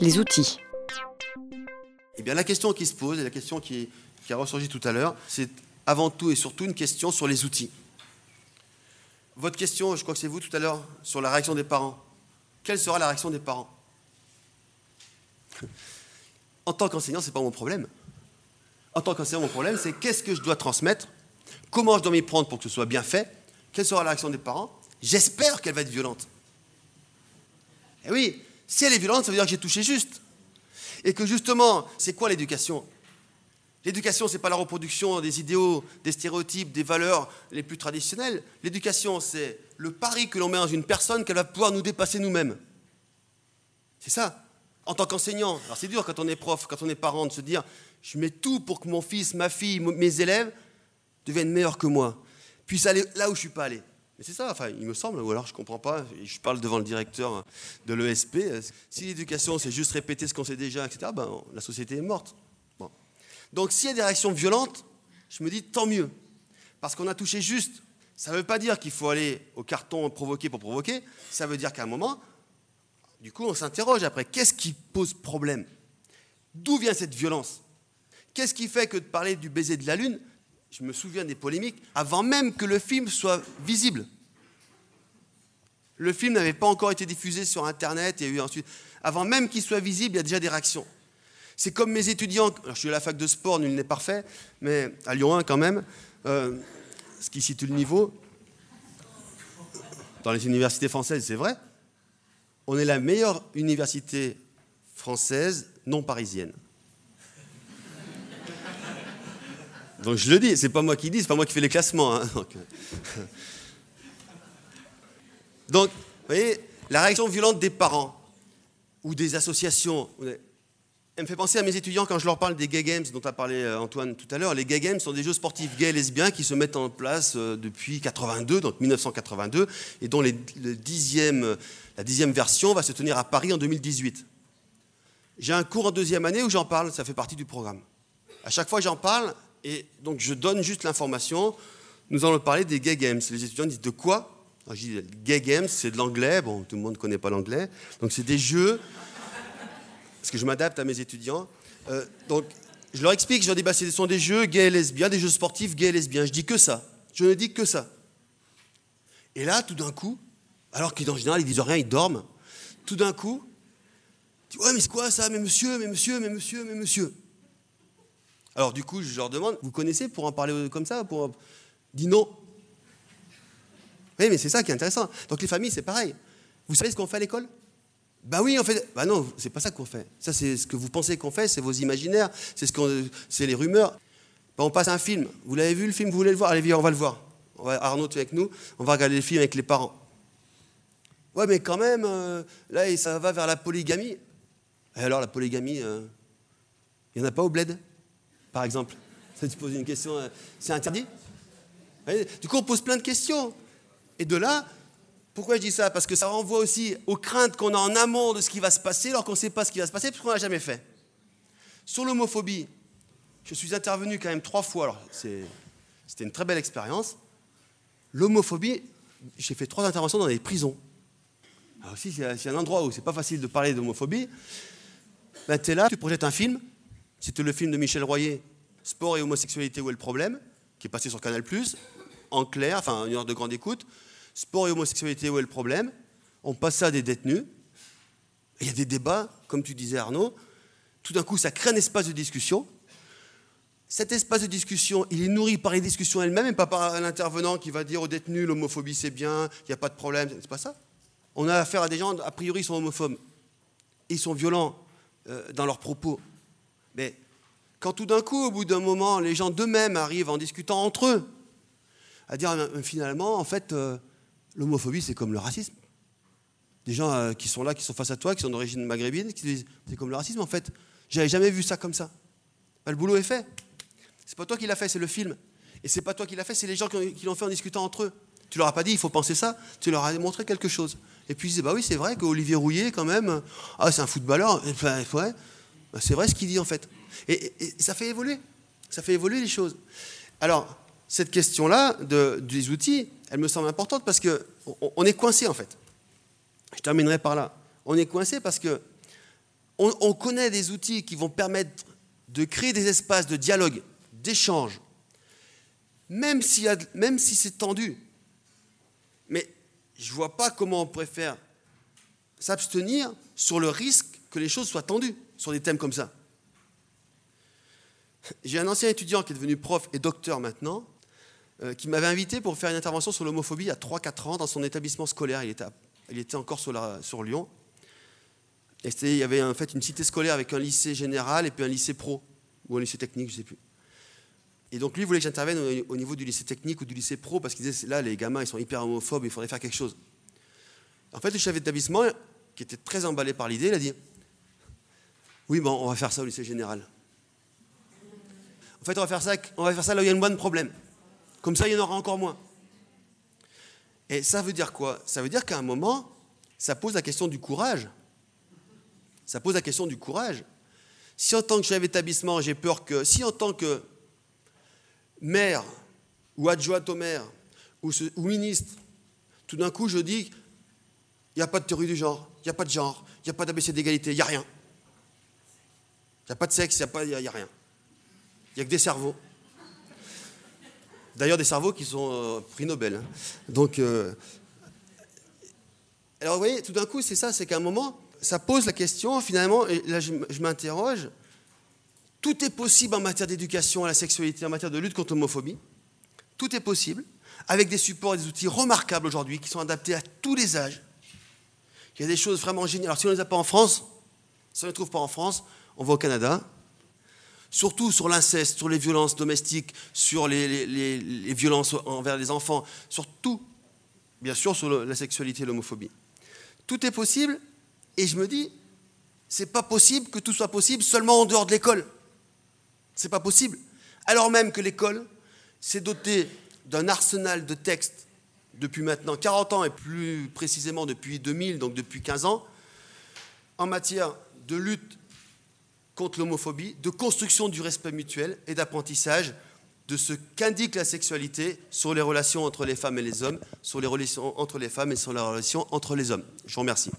les outils. Eh bien, la question qui se pose, et la question qui, a ressurgi tout à l'heure, c'est avant tout et surtout une question sur les outils. Votre question, je crois que c'est vous tout à l'heure, sur la réaction des parents. Quelle sera la réaction des parents? En tant qu'enseignant, ce n'est pas mon problème. En tant qu'enseignant, mon problème, c'est qu'est-ce que je dois transmettre? Comment je dois m'y prendre pour que ce soit bien fait? Quelle sera la réaction des parents? J'espère qu'elle va être violente. Eh oui, si elle est violente, ça veut dire que j'ai touché juste. Et que justement, c'est quoi l'éducation? L'éducation, ce n'est pas la reproduction des idéaux, des stéréotypes, des valeurs les plus traditionnelles. L'éducation, c'est le pari que l'on met dans une personne qu'elle va pouvoir nous dépasser nous-mêmes. C'est ça. En tant qu'enseignant, alors c'est dur quand on est prof, quand on est parent, de se dire je mets tout pour que mon fils, ma fille, mes élèves deviennent meilleurs que moi, puissent aller là où je ne suis pas allé. Mais c'est ça, il me semble, ou alors je ne comprends pas, je parle devant le directeur de l'ESP. Si l'éducation, c'est juste répéter ce qu'on sait déjà, etc., ben, la société est morte. Donc s'il y a des réactions violentes, je me dis tant mieux. Parce qu'on a touché juste. Ça ne veut pas dire qu'il faut aller au carton provoquer pour provoquer. Ça veut dire qu'à un moment, du coup, on s'interroge après. Qu'est-ce qui pose problème? D'où vient cette violence? Qu'est-ce qui fait que de parler du baiser de la Lune, je me souviens des polémiques, avant même que le film soit visible. Le film n'avait pas encore été diffusé sur Internet, et ensuite, avant même qu'il soit visible, il y a déjà des réactions. C'est comme mes étudiants, alors je suis à la fac de sport, nul n'est parfait, mais à Lyon 1 quand même, euh, ce qui situe le niveau. Dans les universités françaises, c'est vrai, on est la meilleure université française non parisienne. Donc je le dis, c'est pas moi qui dis, c'est pas moi qui fais les classements. Hein, donc, euh. donc, vous voyez, la réaction violente des parents ou des associations, elle me fait penser à mes étudiants quand je leur parle des gay games dont a parlé euh, Antoine tout à l'heure. Les gay games sont des jeux sportifs gays et lesbiens qui se mettent en place euh, depuis 82, donc 1982, et dont les, dixième, la dixième version va se tenir à Paris en 2018. J'ai un cours en deuxième année où j'en parle, ça fait partie du programme. À chaque fois j'en parle, et donc je donne juste l'information. Nous allons parler des gay games. Les étudiants disent de quoi? Je dis gay games, c'est de l'anglais. Bon, tout le monde ne connaît pas l'anglais. Donc c'est des jeux parce que je m'adapte à mes étudiants. Euh, donc, je leur explique, je leur dis, bah, ce sont des jeux gays et lesbiens, des jeux sportifs gays et lesbiens. Je dis que ça. Je ne dis que ça. Et là, tout d'un coup, alors qu'en général, ils disent rien, ils dorment, tout d'un coup, dis, ouais, mais c'est quoi ça? Mais monsieur, mais monsieur, mais monsieur, mais monsieur. Alors, du coup, je leur demande, vous connaissez pour en parler comme ça pour... Dis non. Oui, mais c'est ça qui est intéressant. Donc, les familles, c'est pareil. Vous savez ce qu'on fait à l'école? Bah oui, en fait, bah non, c'est pas ça qu'on fait. Ça, c'est ce que vous pensez qu'on fait, c'est vos imaginaires, c'est les rumeurs. Bah, on passe un film. Vous l'avez vu le film Vous voulez le voir? Allez, viens, on va le voir. Arnaud, tu avec nous. On va regarder le film avec les parents. Ouais, mais quand même, euh, là, ça va vers la polygamie. Et alors, la polygamie, euh, il n'y en a pas au bled, par exemple. Ça, tu poses une question, euh, c'est interdit Du coup, on pose plein de questions. Et de là, pourquoi je dis ça? Parce que ça renvoie aussi aux craintes qu'on a en amont de ce qui va se passer, alors qu'on ne sait pas ce qui va se passer, parce qu'on n'a jamais fait. Sur l'homophobie, je suis intervenu quand même trois fois, alors c'était une très belle expérience. L'homophobie, j'ai fait trois interventions dans des prisons. Alors aussi, c'est un endroit où c'est pas facile de parler d'homophobie. Ben, tu es là, tu projettes un film. C'était le film de Michel Royer, Sport et homosexualité, où est le problème, qui est passé sur Canal, en clair, enfin une heure de grande écoute. Sport et homosexualité, où est le problème? On passe à des détenus. Il y a des débats, comme tu disais Arnaud. Tout d'un coup, ça crée un espace de discussion. Cet espace de discussion, il est nourri par les discussions elles-mêmes et pas par l'intervenant qui va dire aux détenus l'homophobie c'est bien, il n'y a pas de problème. C'est pas ça. On a affaire à des gens, a priori, ils sont homophobes. Ils sont violents euh, dans leurs propos. Mais quand tout d'un coup, au bout d'un moment, les gens d'eux-mêmes arrivent en discutant entre eux, à dire euh, finalement, en fait, euh, l'homophobie, c'est comme le racisme. Des gens euh, qui sont là, qui sont face à toi, qui sont d'origine maghrébine, qui disent c'est comme le racisme en fait. J'avais jamais vu ça comme ça. Bah, le boulot est fait. C'est pas toi qui l'as fait, c'est le film. Et c'est pas toi qui l'as fait, c'est les gens qui l'ont fait en discutant entre eux. Tu leur as pas dit il faut penser ça, tu leur as montré quelque chose. Et puis ils disaient bah oui c'est vrai qu'Olivier Rouillet quand même, ah c'est un footballeur, ouais, c'est vrai ce qu'il dit en fait. Et, ça fait évoluer, ça fait évoluer les choses. Alors cette question-là des outils, elle me semble importante parce qu'on est coincé en fait. Je terminerai par là. On est coincé parce que on, connaît des outils qui vont permettre de créer des espaces de dialogue, d'échange, même si, même si c'est tendu. Mais je ne vois pas comment on pourrait faire s'abstenir sur le risque que les choses soient tendues sur des thèmes comme ça. J'ai un ancien étudiant qui est devenu prof et docteur maintenant, euh, qui m'avait invité pour faire une intervention sur l'homophobie il y a 3-4 ans dans son établissement scolaire. Il était, encore sur, Lyon. Il y avait en fait une cité scolaire avec un lycée général et puis un lycée pro, ou un lycée technique, je ne sais plus. Et donc lui voulait que j'intervienne au, niveau du lycée technique ou du lycée pro parce qu'il disait là les gamins ils sont hyper homophobes, il faudrait faire quelque chose. En fait le chef d'établissement qui était très emballé par l'idée, il a dit oui bon on va faire ça au lycée général. En fait on va faire ça, on va là où il y a moins de problèmes. Comme ça il y en aura encore moins. Et ça veut dire quoi? Ça veut dire qu'à un moment ça pose la question du courage. Ça pose la question du courage. Si en tant que chef d'établissement j'ai peur que si en tant que maire ou adjointe au maire ou, ministre, tout d'un coup je dis, il n'y a pas de théorie du genre, il n'y a pas de genre, il n'y a pas d'ABC d'égalité, il n'y a rien. Il n'y a pas de sexe, il n'y a, a, rien. Il n'y a que des cerveaux. D'ailleurs, des cerveaux qui sont euh, prix Nobel. Hein. Donc, euh, alors vous voyez, tout d'un coup, c'est ça, c'est qu'à un moment, ça pose la question, finalement, et là je m'interroge, tout est possible en matière d'éducation à la sexualité, en matière de lutte contre l'homophobie. Tout est possible, avec des supports et des outils remarquables aujourd'hui qui sont adaptés à tous les âges. Il y a des choses vraiment géniales. Alors si on ne les a pas en France, si on ne les trouve pas en France, on va au Canada. Surtout sur l'inceste, sur les violences domestiques, sur les, violences envers les enfants, sur tout, bien sûr, sur la sexualité et l'homophobie. Tout est possible, et je me dis, c'est pas possible que tout soit possible seulement en dehors de l'école. C'est pas possible. Alors même que l'école s'est dotée d'un arsenal de textes depuis maintenant 40 ans et plus précisément depuis 2000, donc depuis 15 ans, en matière de lutte contre l'homophobie, de construction du respect mutuel et d'apprentissage de ce qu'indique la sexualité sur les relations entre les femmes et les hommes, sur les relations entre les femmes et sur les relations entre les hommes. Je vous remercie.